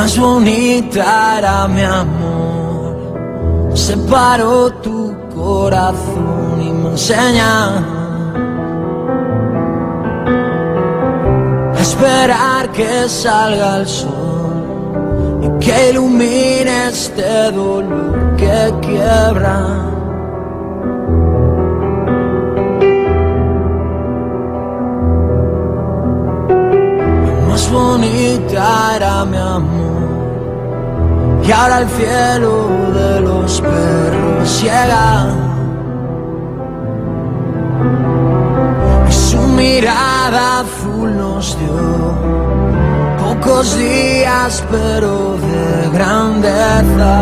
más bonita era mi amor. Separó tu corazón y me enseña a esperar que salga el sol y que ilumine este dolor que quiebra. bonita era mi amor. Y ahora el cielo de los perros llega. Y su mirada azul nos dio pocos días, pero de grandeza.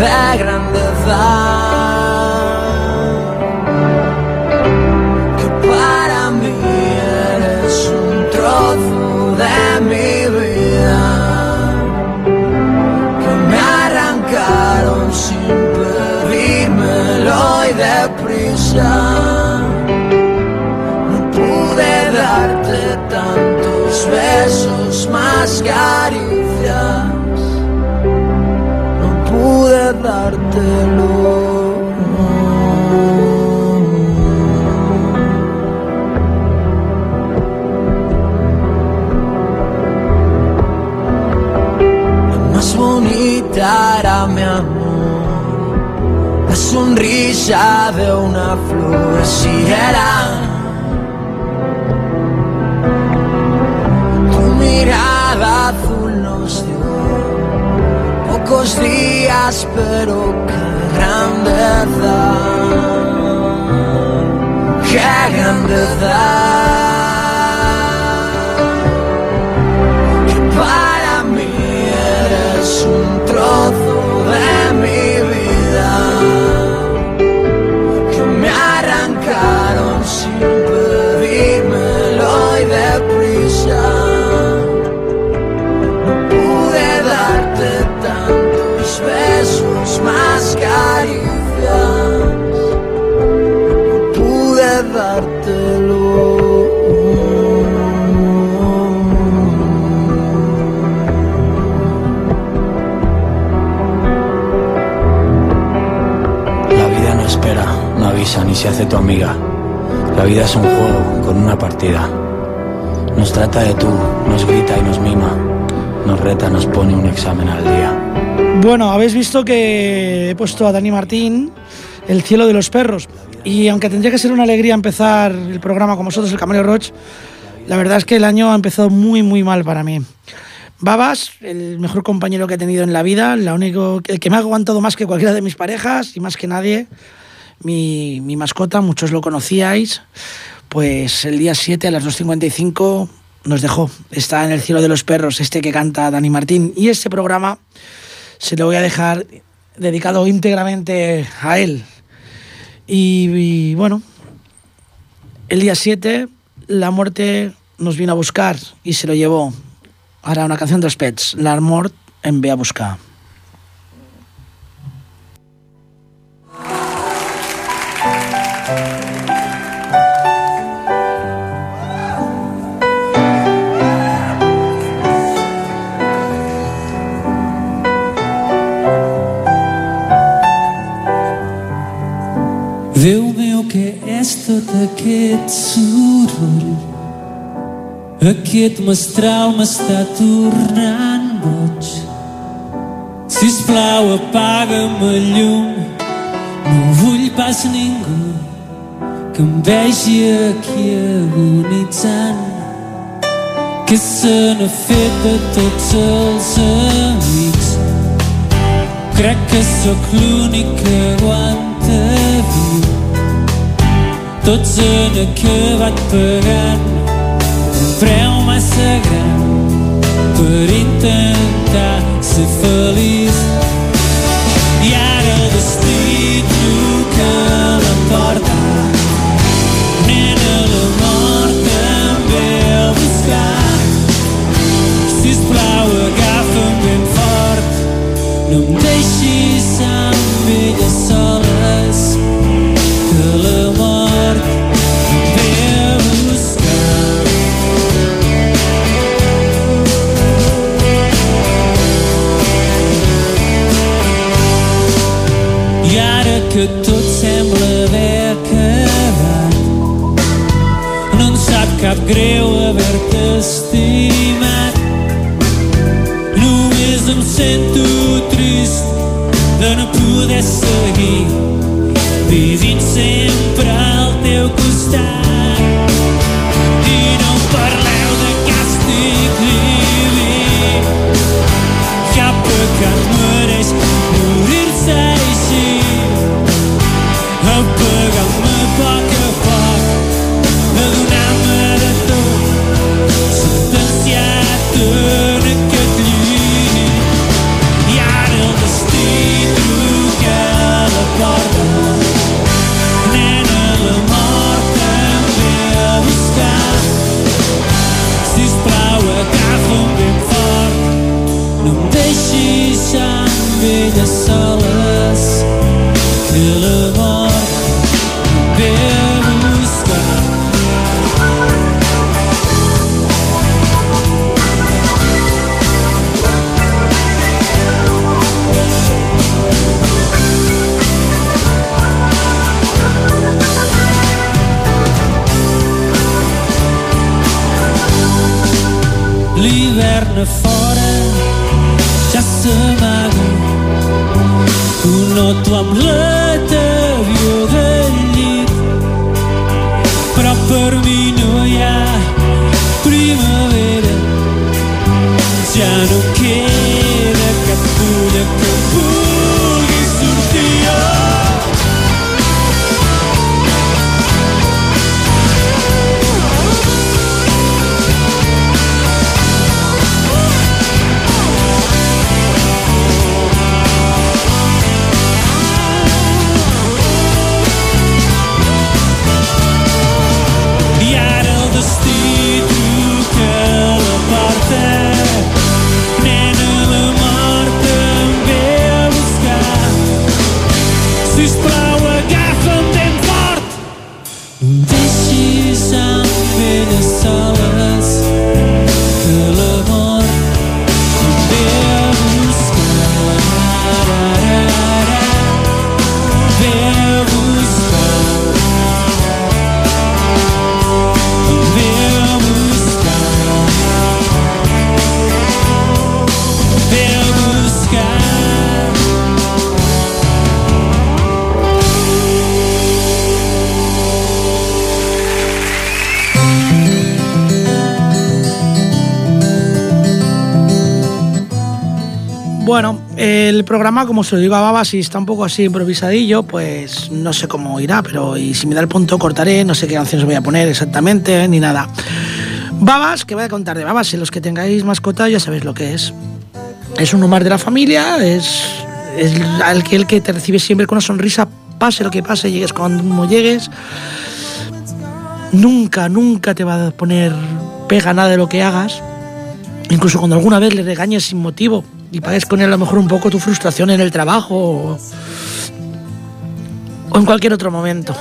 De grandeza. Deprisa. No pude darte tantos besos más caricias. No pude dártelo. era mi amor, la sonrisa de una flor si era. Tu mirada azul nos dio pocos días, pero qué grandeza, qué grandeza. Ni se hace tu amiga. La vida es un juego con una partida. Nos trata de tú, nos grita y nos mima. Nos reta, nos pone un examen al día. Bueno, habéis visto que he puesto a Dani Martín El cielo de los perros. Y aunque tendría que ser una alegría empezar el programa con vosotros, el Camello Roach, la verdad es que el año ha empezado muy, muy mal para mí. Babas, el mejor compañero que he tenido en la vida, la único, el que me ha aguantado más que cualquiera de mis parejas y más que nadie, mi, mascota, muchos lo conocíais, pues el día 7 a las 2.55 nos dejó. Está en el cielo de los perros, este que canta Dani Martín. Y este programa se lo voy a dejar dedicado íntegramente a él. Y, bueno, el día 7 la muerte nos vino a buscar y se lo llevó. Ahora una canción de los Pets, La Mort en Ve a buscar. Déu meu, què és tot aquest soroll? Aquest mestral m'està tornant boig. Sisplau, apaga'm el llum, no vull pas ningú que em vegi aquí agonitzant que se n'ha fet de tots els amics. Crec que sóc l'únic que aguanta viu Tô dizendo que vai-te pegar Um pré mais sagrado Para intentar ser feliz E era o destino witness thee. hiverna fora ja s'amaga un no t'ho amb la Bueno, el programa, como se lo digo a Baba, si está un poco así improvisadillo, pues no sé cómo irá, pero y si me da el punto cortaré, no sé qué canciones voy a poner exactamente, ni nada. Babas, que voy a contar de babas, si los que tengáis mascota ya sabéis lo que es. Es un humor de la familia, es, es aquel que te recibe siempre con una sonrisa, pase lo que pase, llegues cuando llegues. Nunca, nunca te va a poner pega nada de lo que hagas. Incluso cuando alguna vez le regañes sin motivo y pagues con a lo mejor un poco tu frustración en el trabajo o, o en cualquier otro momento.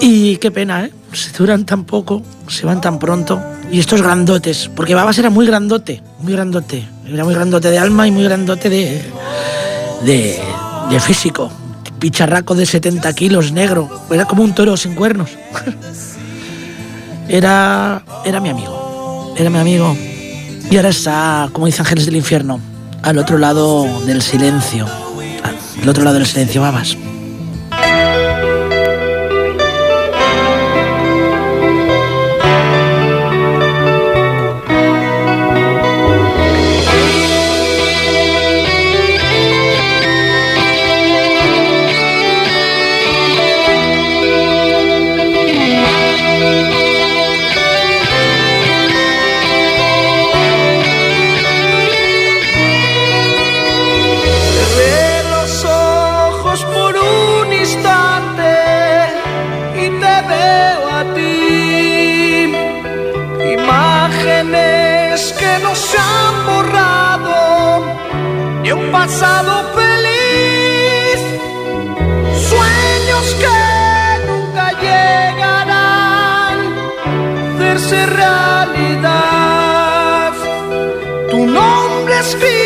Y qué pena, ¿eh? Se duran tan poco, se van tan pronto. Y estos grandotes, porque Babas era muy grandote, muy grandote. Era muy grandote de alma y muy grandote de, de, de físico. Picharraco de 70 kilos, negro. Era como un toro sin cuernos. era, era mi amigo. Era mi amigo. Y ahora está, como dice Ángeles del Infierno, al otro lado del silencio. Al otro lado del silencio, babas. Pasado feliz. Sueños que nunca llegarán a hacerse realidad. Tu nombre escrito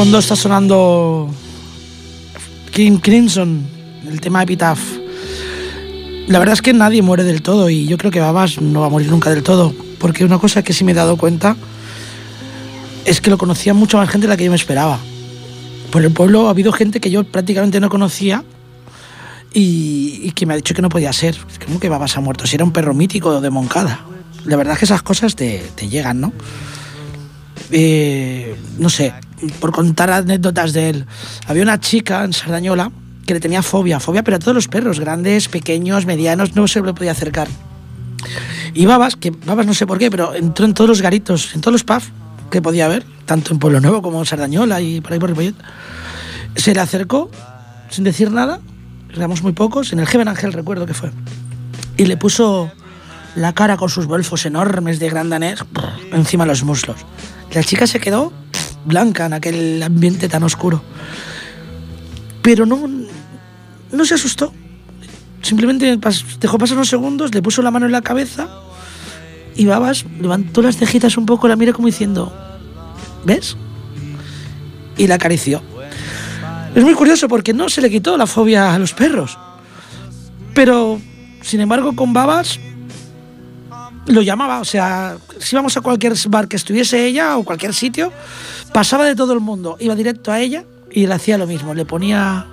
fondo está sonando King Crimson, el tema Epitaph. La verdad es que nadie muere del todo y yo creo que Babas no va a morir nunca del todo, porque una cosa que sí me he dado cuenta es que lo conocía mucho más gente de la que yo me esperaba. Por el pueblo ha habido gente que yo prácticamente no conocía y, y que me ha dicho que no podía ser. ¿Cómo que Babas ha muerto? Si era un perro mítico de Moncada. La verdad es que esas cosas te, te llegan, ¿no? eh, no sé, por contar anécdotas de él. Había una chica en Sardañola que le tenía fobia, fobia, pero a todos los perros, grandes, pequeños, medianos, no se le podía acercar. Y Babas, que Babas no sé por qué, pero entró en todos los garitos, en todos los pubs que podía haber, tanto en Pueblo Nuevo como en Sardañola y por ahí por Ripollet. Se le acercó sin decir nada, éramos muy pocos, en el Heaven Ángel recuerdo que fue, y le puso la cara con sus bolfos enormes de gran danés encima de los muslos. La chica se quedó blanca en aquel ambiente tan oscuro. Pero no, no se asustó. Simplemente dejó pasar unos segundos, le puso la mano en la cabeza y Babas levantó las cejitas un poco, la miró como diciendo, ¿ves? Y la acarició. Es muy curioso porque no se le quitó la fobia a los perros. Pero, sin embargo, con Babas lo llamaba, o sea, si íbamos a cualquier bar que estuviese ella o cualquier sitio, pasaba de todo el mundo, iba directo a ella y le hacía lo mismo, le ponía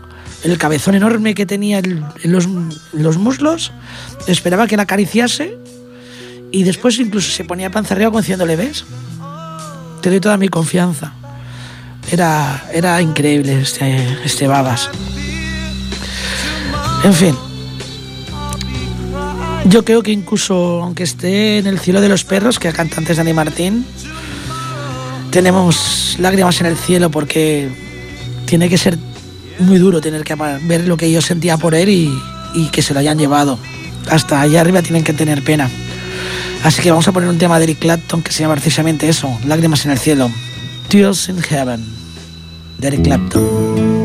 el cabezón enorme que tenía en los, los, muslos, esperaba que la acariciase y después incluso se ponía panza arriba como diciéndole, ¿ves? Te doy toda mi confianza. Era, era increíble este, este Babas. En fin, yo creo que incluso aunque esté en el cielo de los perros, que canta antes Dani Martín, tenemos lágrimas en el cielo porque tiene que ser muy duro tener que ver lo que yo sentía por él y, que se lo hayan llevado. Hasta allá arriba tienen que tener pena. Así que vamos a poner un tema de Eric Clapton que se llama precisamente eso, Lágrimas en el cielo. Tears in Heaven, de Eric Clapton.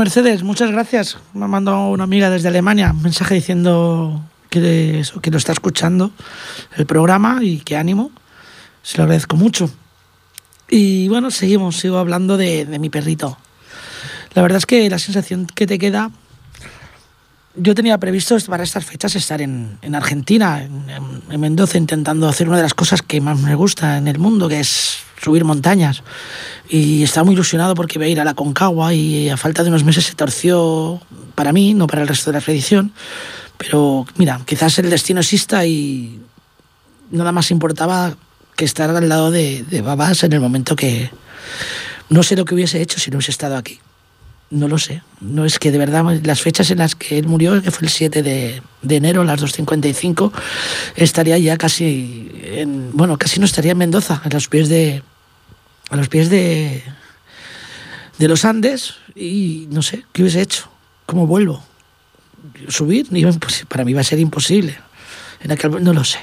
Mercedes, muchas gracias. Me ha mandado una amiga desde Alemania un mensaje diciendo que, lo está escuchando el programa y que ánimo. Se lo agradezco mucho. Y bueno, seguimos, sigo hablando de, mi perrito. La verdad es que la sensación que te queda yo tenía previsto para estas fechas estar en, en Argentina, en, en, Mendoza, intentando hacer una de las cosas que más me gusta en el mundo, que es subir montañas. Y estaba muy ilusionado porque iba a ir a la Concagua y a falta de unos meses se torció para mí, no para el resto de la expedición. Pero mira, quizás el destino exista y nada más importaba que estar al lado de, de Babás en el momento que no sé lo que hubiese hecho si no hubiese estado aquí. No lo sé. No es que de verdad las fechas en las que él murió, que fue el 7 de, de enero a las 2.55, estaría ya casi en, bueno, casi no estaría en Mendoza, a los pies de a los pies de de los Andes y no sé, ¿qué hubiese hecho? ¿Cómo vuelvo? Subir, para mí va a ser imposible. En aquel no lo sé.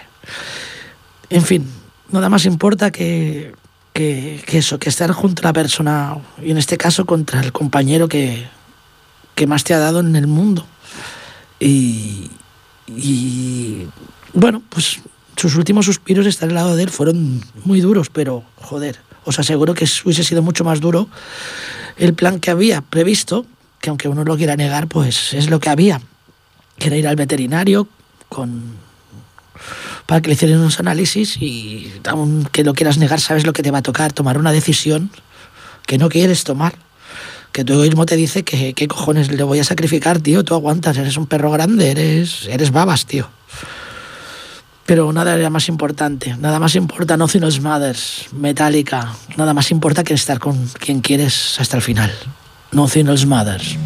En fin, nada más importa que que, que, eso, que estar junto a la persona, y en este caso contra el compañero que, que más te ha dado en el mundo. Y, y bueno, pues sus últimos suspiros estar al lado de él fueron muy duros, pero joder, os aseguro que hubiese sido mucho más duro el plan que había previsto, que aunque uno lo quiera negar, pues es lo que había, que ir al veterinario con para que le hicieran unos análisis y aunque lo quieras negar, sabes lo que te va a tocar, tomar una decisión que no quieres tomar. Que tu egoísmo te dice que qué cojones le voy a sacrificar, tío, tú aguantas, eres un perro grande, eres, eres babas, tío. Pero nada era más importante, nada más importa Nothing Else Matters, Metallica, nada más importa que estar con quien quieres hasta el final. Nothing Else Matters.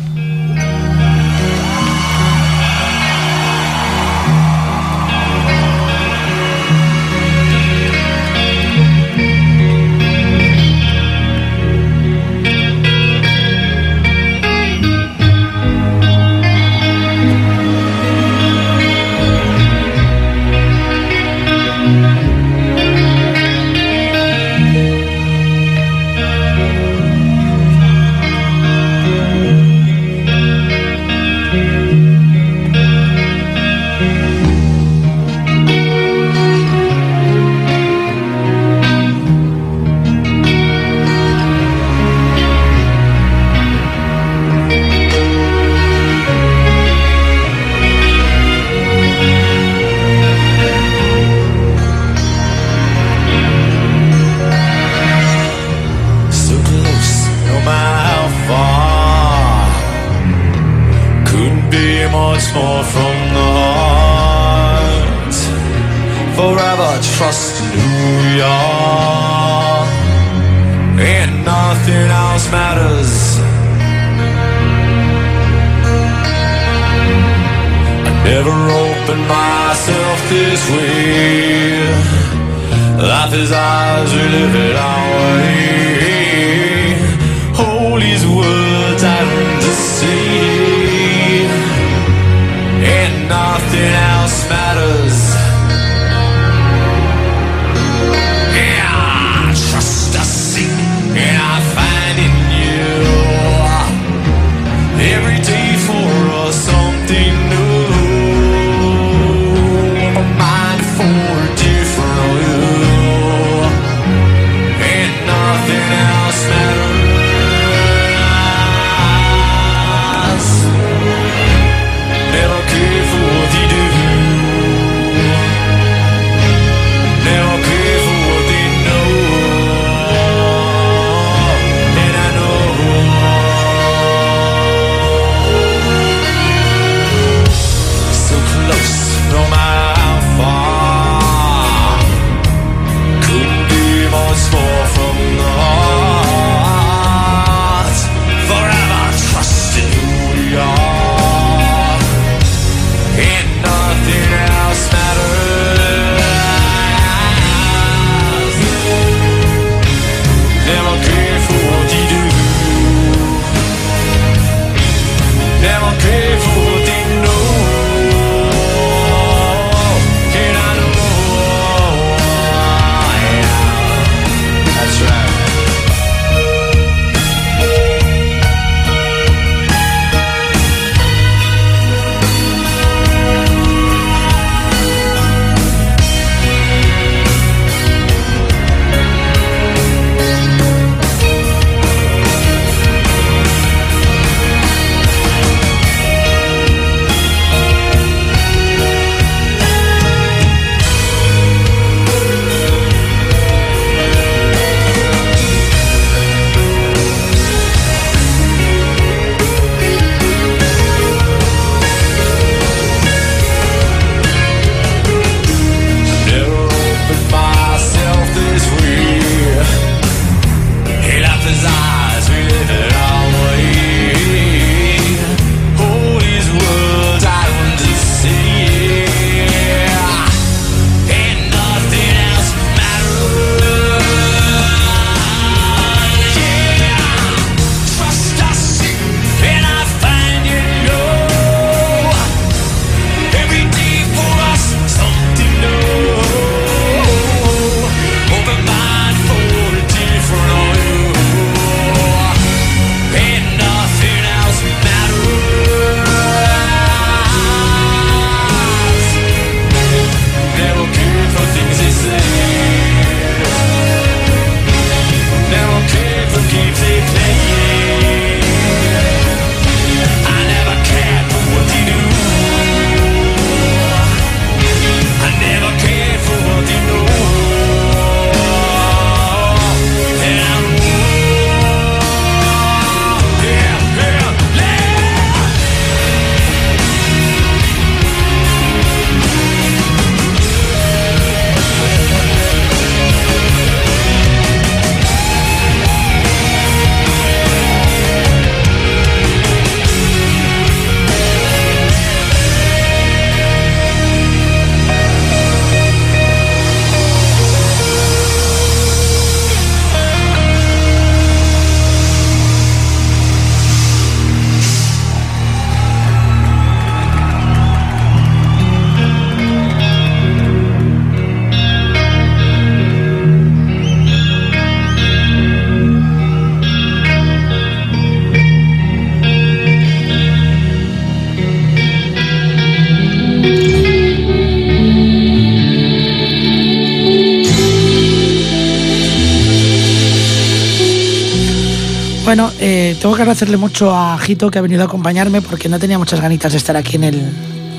Bueno, eh, tengo que agradecerle mucho a Jito que ha venido a acompañarme porque no tenía muchas ganitas de estar aquí en el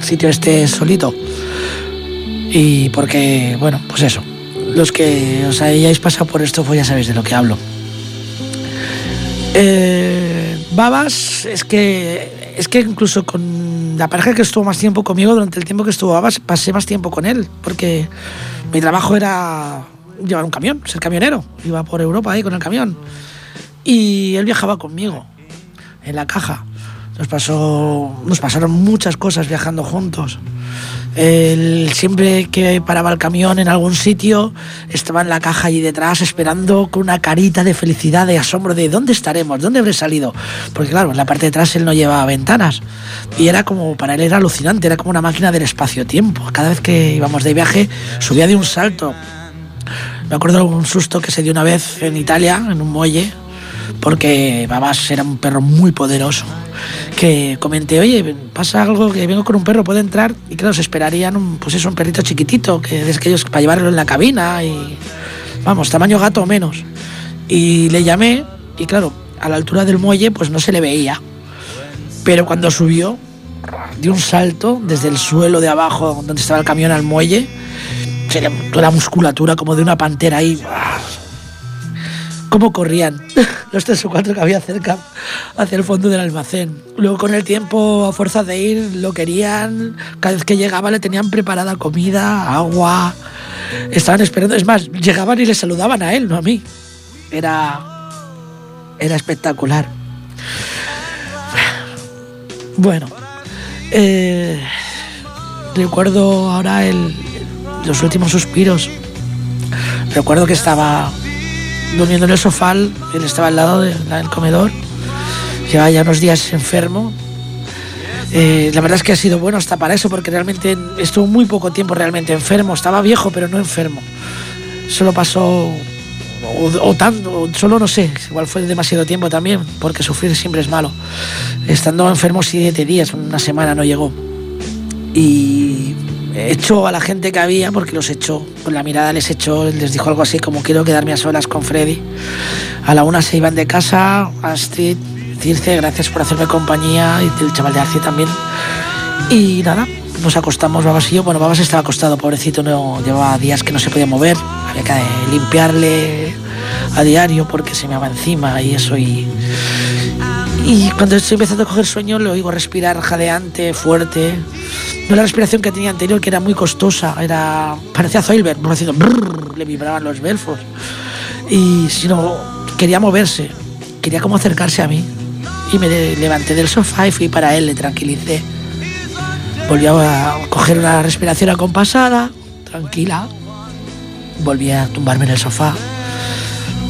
sitio este solito. Y porque, bueno, pues eso. Los que os hayáis pasado por esto, pues ya sabéis de lo que hablo. Eh, Babas, es que, es que incluso con la pareja que estuvo más tiempo conmigo, durante el tiempo que estuvo Babas, pasé más tiempo con él, porque mi trabajo era llevar un camión, ser camionero. Iba por Europa ahí con el camión. Y él viajaba conmigo, en la caja. Nos, pasó, nos pasaron muchas cosas viajando juntos. Él siempre que paraba el camión en algún sitio, estaba en la caja allí detrás esperando con una carita de felicidad, de asombro, de ¿dónde estaremos? ¿Dónde habré salido? Porque claro, en la parte de atrás él no llevaba ventanas. Y era como, para él era alucinante, era como una máquina del espacio-tiempo. Cada vez que íbamos de viaje, subía de un salto. Me acuerdo de un susto que se dio una vez en Italia, en un muelle, porque Babas era un perro muy poderoso. Que comenté, oye, pasa algo que vengo con un perro, puede entrar. Y claro, se esperarían un, pues eso, un perrito chiquitito, que es que ellos para llevarlo en la cabina y vamos, tamaño gato o menos. Y le llamé, y claro, a la altura del muelle, pues no se le veía. Pero cuando subió, dio un salto desde el suelo de abajo, donde estaba el camión, al muelle. Toda la musculatura como de una pantera ahí cómo corrían los tres o cuatro que había cerca hacia el fondo del almacén. Luego con el tiempo, a fuerza de ir, lo querían. Cada vez que llegaba le tenían preparada comida, agua. Estaban esperando. Es más, llegaban y le saludaban a él, no a mí. Era, era espectacular. Bueno, eh, recuerdo ahora el, los últimos suspiros. Recuerdo que estaba durmiendo en el sofá, él estaba al lado del comedor, llevaba ya unos días enfermo. Eh, la verdad es que ha sido bueno hasta para eso, porque realmente estuvo muy poco tiempo realmente enfermo, estaba viejo pero no enfermo. Solo pasó, o, tanto, solo no sé, igual fue demasiado tiempo también, porque sufrir siempre es malo. Estando enfermo siete días, una semana no llegó. Y echó a la gente que había, porque los echó, con la mirada les echó, les dijo algo así como quiero quedarme a solas con Freddy. A la una se iban de casa, Astrid, Circe, gracias por hacerme compañía, y el chaval de Arce también. Y nada, nos acostamos Babas y yo. Bueno, Babas estaba acostado, pobrecito, no llevaba días que no se podía mover, había que limpiarle a diario porque se me va encima y eso y... Y cuando estoy empezando a coger sueño, le oigo respirar jadeante, fuerte no la respiración que tenía anterior, que era muy costosa, era parecía Zoilberg, haciendo le vibraban los belfos. Y si no, quería moverse, quería como acercarse a mí. Y me levanté del sofá y fui para él, le tranquilicé. Volví a coger una respiración acompasada, tranquila. Volví a tumbarme en el sofá.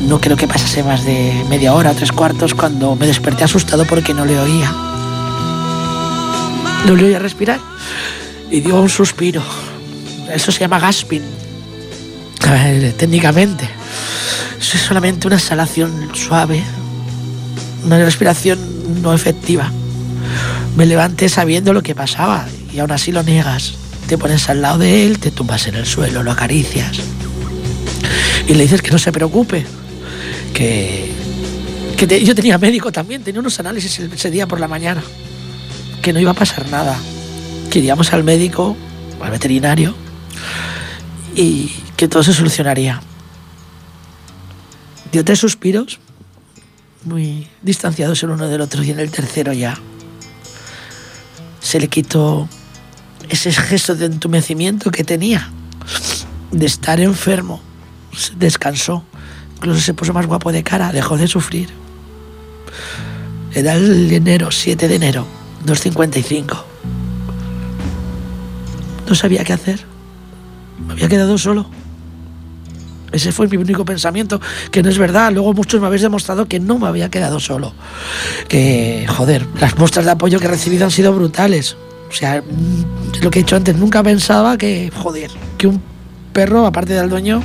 No creo que pasase más de media hora, tres cuartos, cuando me desperté asustado porque no le oía. No le oía respirar y dio un suspiro. Eso se llama gasping, técnicamente. Eso es solamente una exhalación suave, una respiración no efectiva. Me levanté sabiendo lo que pasaba y aún así lo niegas. Te pones al lado de él, te tumbas en el suelo, lo acaricias y le dices que no se preocupe, que, yo tenía médico también, tenía unos análisis ese día por la mañana, que no iba a pasar nada que iríamos al médico, al veterinario, y que todo se solucionaría. Dio tres suspiros, muy distanciados el uno del otro, y en el tercero ya se le quitó ese gesto de entumecimiento que tenía, de estar enfermo. Descansó, incluso se puso más guapo de cara, dejó de sufrir. Era el enero, 7 de enero, 2.55. No sabía qué hacer. Me había quedado solo. Ese fue mi único pensamiento, que no es verdad. Luego muchos me habéis demostrado que no me había quedado solo. Que, joder, las muestras de apoyo que he recibido han sido brutales. O sea, lo que he dicho antes, nunca pensaba que, joder, que un perro, aparte del dueño,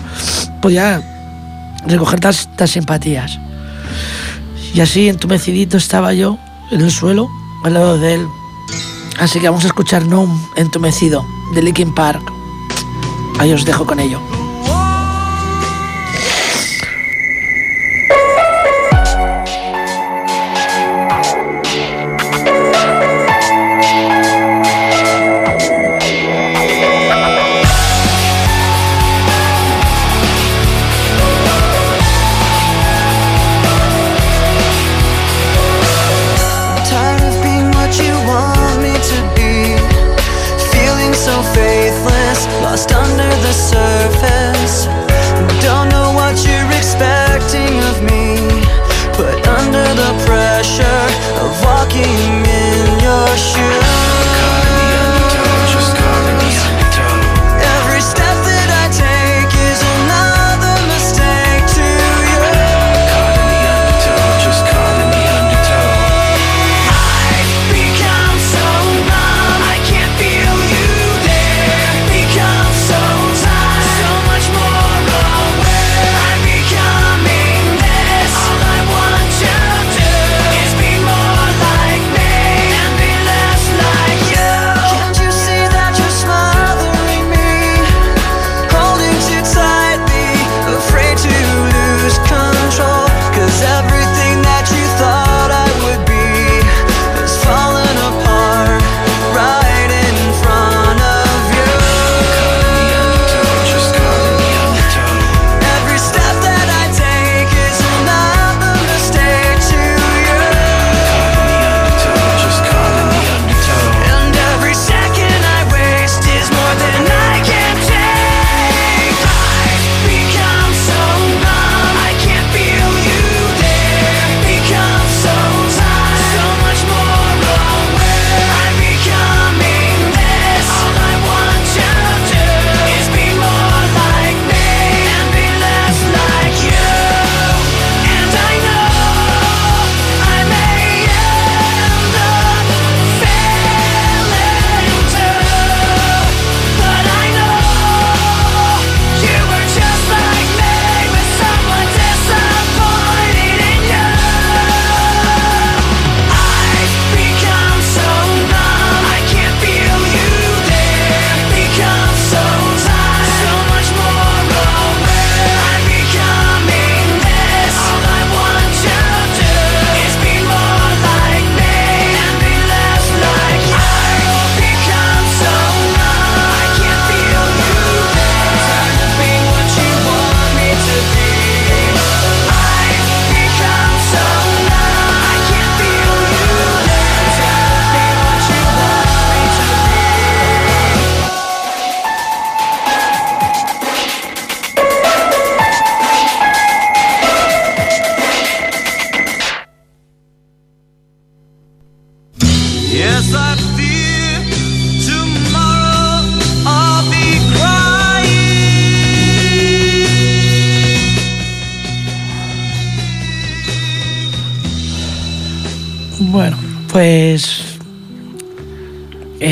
podía recoger tantas, simpatías. Y así, entumecidito, estaba yo en el suelo, al lado de él. Así que vamos a escuchar No entumecido de Linkin Park. Ahí os dejo con ello.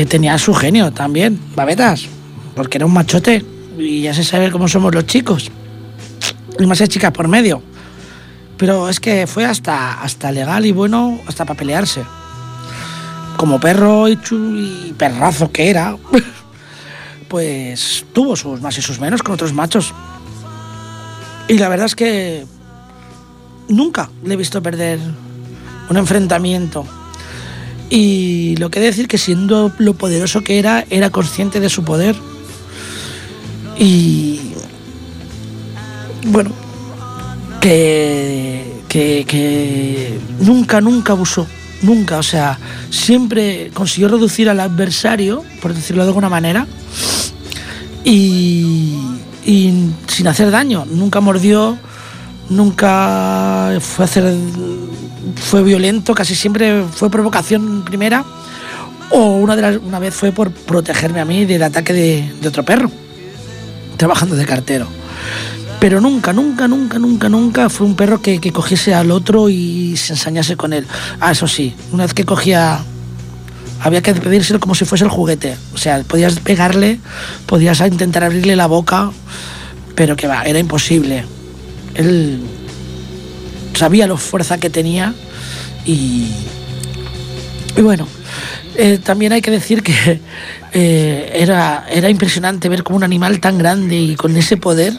Tenía su genio también, babetas, porque era un machote y ya se sabe cómo somos los chicos. Y más hay chicas por medio. Pero es que fue hasta, hasta legal y bueno, hasta para pelearse. Como perro y, chu- y perrazo que era, pues tuvo sus más y sus menos con otros machos. Y la verdad es que nunca le he visto perder un enfrentamiento. Y lo que decir que siendo lo poderoso que era, era consciente de su poder. Y bueno, que, que, que nunca, nunca abusó. Nunca, o sea, siempre consiguió reducir al adversario, por decirlo de alguna manera, y, y sin hacer daño. Nunca mordió, nunca fue hacer fue violento, casi siempre fue provocación primera o una, de las, una vez fue por protegerme a mí del ataque de, otro perro, trabajando de cartero. Pero nunca, nunca, nunca, nunca, nunca fue un perro que, que cogiese al otro y se ensañase con él. Ah, eso sí, una vez que cogía había que pedírselo como si fuese el juguete. O sea, podías pegarle, podías intentar abrirle la boca, pero que va, era imposible. Él sabía la fuerza que tenía y, y bueno, eh, también hay que decir que eh, era, era impresionante ver cómo un animal tan grande y con ese poder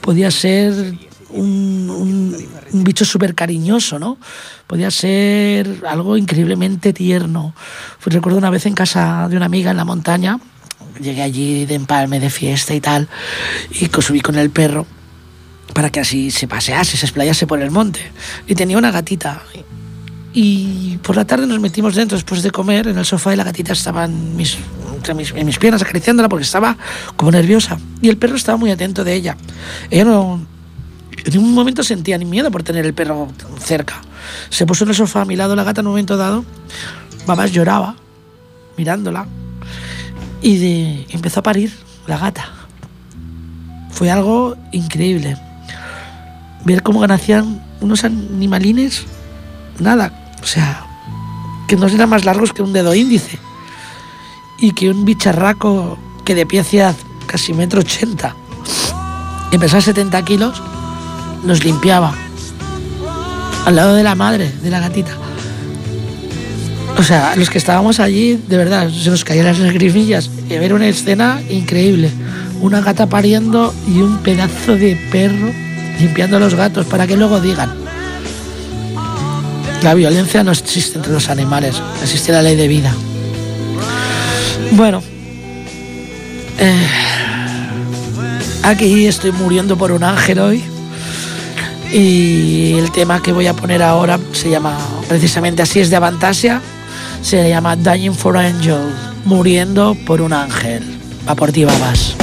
podía ser un, bicho súper cariñoso, ¿no? Podía ser algo increíblemente tierno. Pues recuerdo una vez en casa de una amiga en la montaña, llegué allí de empalme, de fiesta y tal, y subí con el perro para que así se pasease, se explayase por el monte. Y tenía una gatita. Y por la tarde nos metimos dentro después de comer en el sofá y la gatita estaba en mis, entre mis, en mis piernas, acariciándola porque estaba como nerviosa. Y el perro estaba muy atento de ella. Ella en ningún momento sentía ni miedo por tener el perro cerca. Se puso en el sofá a mi lado la gata en un momento dado. Mamás lloraba mirándola y empezó a parir la gata. Fue algo increíble. Ver cómo nacían unos animalines, nada, o sea, que no eran más largos que un dedo índice. Y que un bicharraco que de pie hacía casi metro ochenta y pesaba 70 kilos, nos limpiaba. Al lado de la madre, de la gatita. O sea, los que estábamos allí, de verdad, se nos caían las lagrimillas. Y ver una escena increíble. Una gata pariendo y un pedazo de perro limpiando a los gatos para que luego digan. La violencia no existe entre los animales, existe la ley de vida. Bueno, eh, aquí estoy muriendo por un ángel hoy. Y el tema que voy a poner ahora se llama, precisamente así es de Avantasia, se llama Dying for Angel, muriendo por un ángel. Va por ti, babas.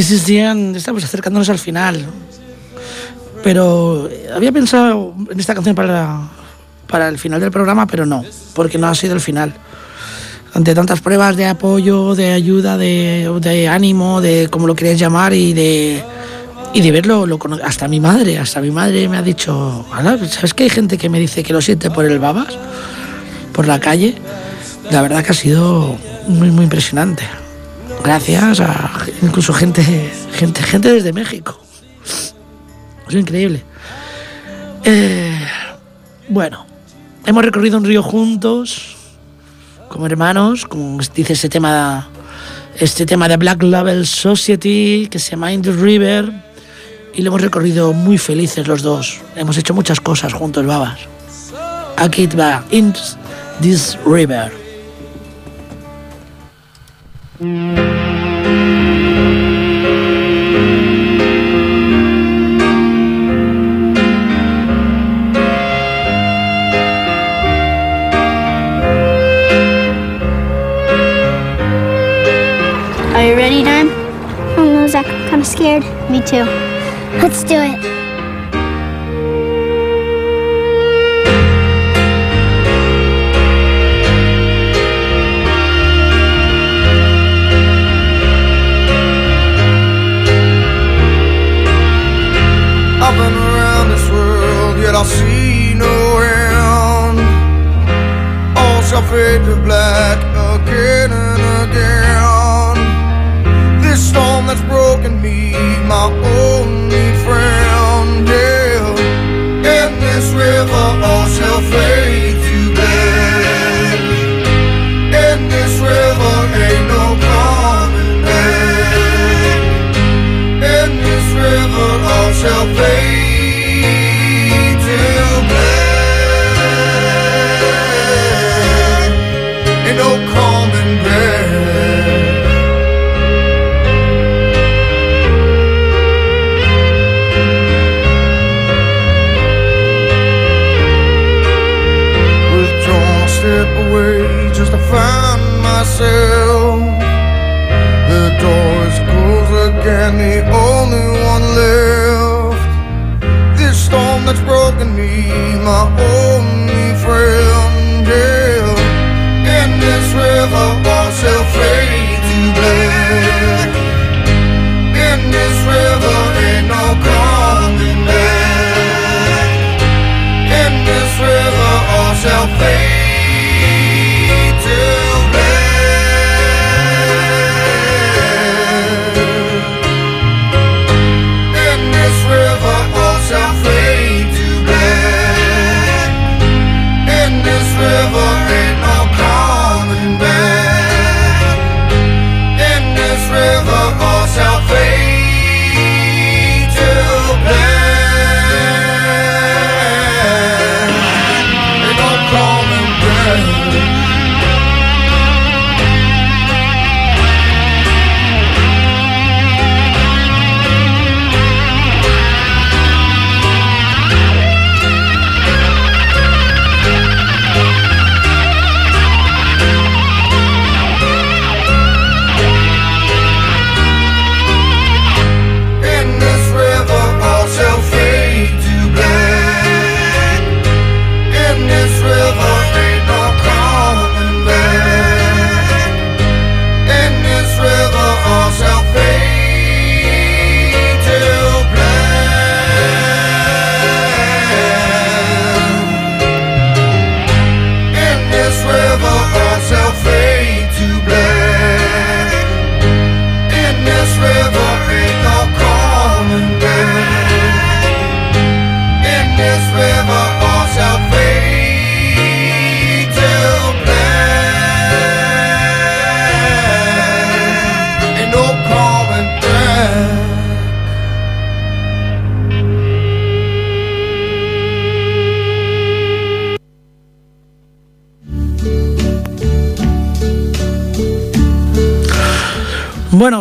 This is the. Estamos acercándonos al final. Pero eh, había pensado en esta canción para, para el final del programa, pero no, porque no ha sido el final. Ante tantas pruebas de apoyo, de ayuda, de, ánimo, de como lo queréis llamar y de, y de verlo, hasta mi madre, hasta mi madre me ha dicho, "Ala, ¿sabes que hay gente que me dice que lo siente por el babas? Por la calle. La verdad que ha sido muy, muy impresionante. Gracias a incluso gente, gente, gente desde México. Es increíble. Eh, bueno, hemos recorrido un río juntos, como hermanos, como dice este tema, este tema de Black Label Society que se llama In the River, y lo hemos recorrido muy felices los dos. Hemos hecho muchas cosas juntos, babas. Aquí va, In this River. Are you ready, Dime? I know, Zach. I'm kind of scared. Me too. Let's do it. Been around this world, yet I see no end. All shall fade to black again and again. This storm that's broken me, my only friend, yeah. In this river, all shall fade shall fade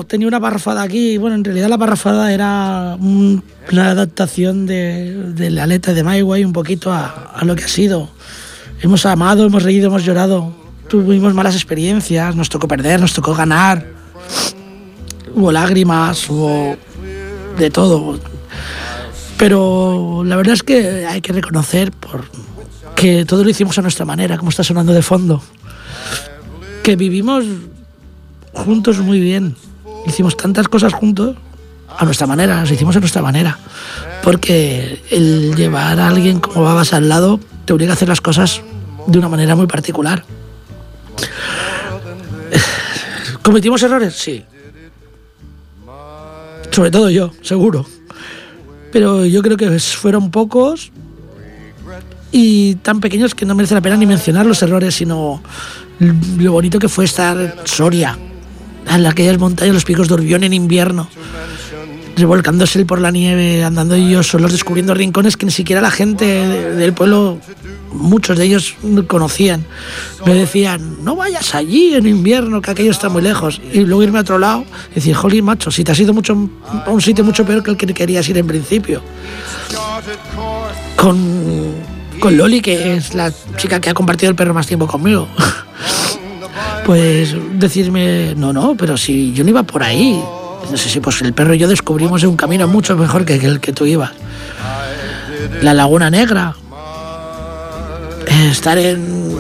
tenía una parrafada aquí. Bueno, en realidad la parrafada era un- una adaptación de, de la letra de My Way un poquito a, a lo que ha sido. Hemos amado, hemos reído, hemos llorado. Tuvimos malas experiencias, nos tocó perder, nos tocó ganar. hubo lágrimas, hubo de todo. Pero la verdad es que hay que reconocer por que todo lo hicimos a nuestra manera, como está sonando de fondo. Que vivimos juntos muy bien. Hicimos tantas cosas juntos a nuestra manera, las hicimos a nuestra manera. Porque el llevar a alguien como Babas al lado te obliga a hacer las cosas de una manera muy particular. ¿Cometimos errores? Sí. Sobre todo yo, seguro. Pero yo creo que fueron pocos y tan pequeños que no merece la pena ni mencionar los errores, sino lo bonito que fue estar Soria, en aquellas montañas, los picos de Urbión en invierno, revolcándose por la nieve, andando ellos solos, descubriendo rincones que ni siquiera la gente de- del pueblo, muchos de ellos conocían. Me decían, no vayas allí en invierno, que aquello está muy lejos. Y luego irme a otro lado y decir, jolín, macho, si te has ido mucho, a un sitio mucho peor que el que querías ir en principio con, con Loli, que es la chica que ha compartido el perro más tiempo conmigo. Pues decirme, no, no, pero si yo no iba por ahí. No sé si pues el perro y yo descubrimos un camino mucho mejor que el que tú ibas. La Laguna Negra. Estar en,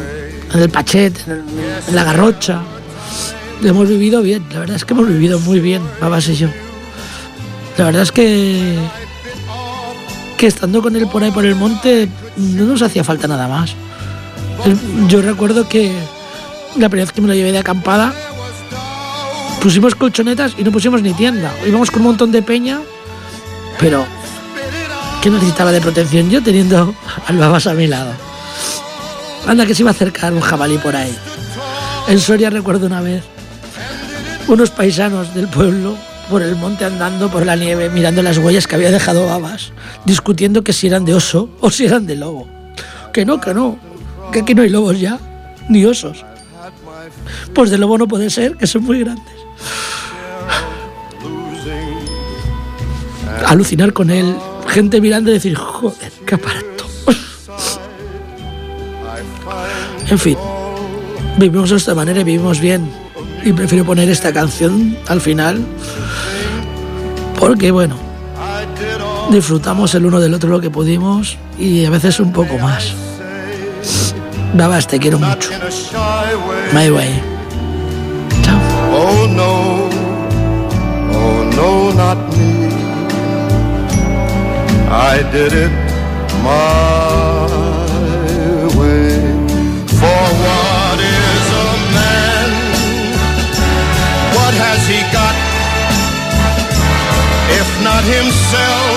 el Pachet, en, la Garrocha. Hemos vivido bien, la verdad es que hemos vivido muy bien, Babas y yo. La verdad es que que estando con él por ahí por el monte no nos hacía falta nada más. Yo recuerdo que la primera vez que me lo llevé de acampada pusimos colchonetas y no pusimos ni tienda. Íbamos con un montón de peña, pero ¿qué necesitaba de protección yo teniendo al babas a mi lado? Anda que se iba a acercar un jabalí por ahí. En Soria recuerdo una vez unos paisanos del pueblo por el monte andando por la nieve, mirando las huellas que había dejado Babas, discutiendo que si eran de oso o si eran de lobo. Que no, que no, que aquí no hay lobos ya, ni osos. Pues de lobo no puede ser, que son muy grandes. Alucinar con él, gente mirando y decir, joder, qué aparato. En fin, vivimos de esta manera y vivimos bien. Y prefiero poner esta canción al final porque, bueno, disfrutamos el uno del otro lo que pudimos y a veces un poco más. Babas, te quiero mucho. My way. Chao. Oh no, oh no, not me. I did it my way. For what is a man? What has he got? If not himself,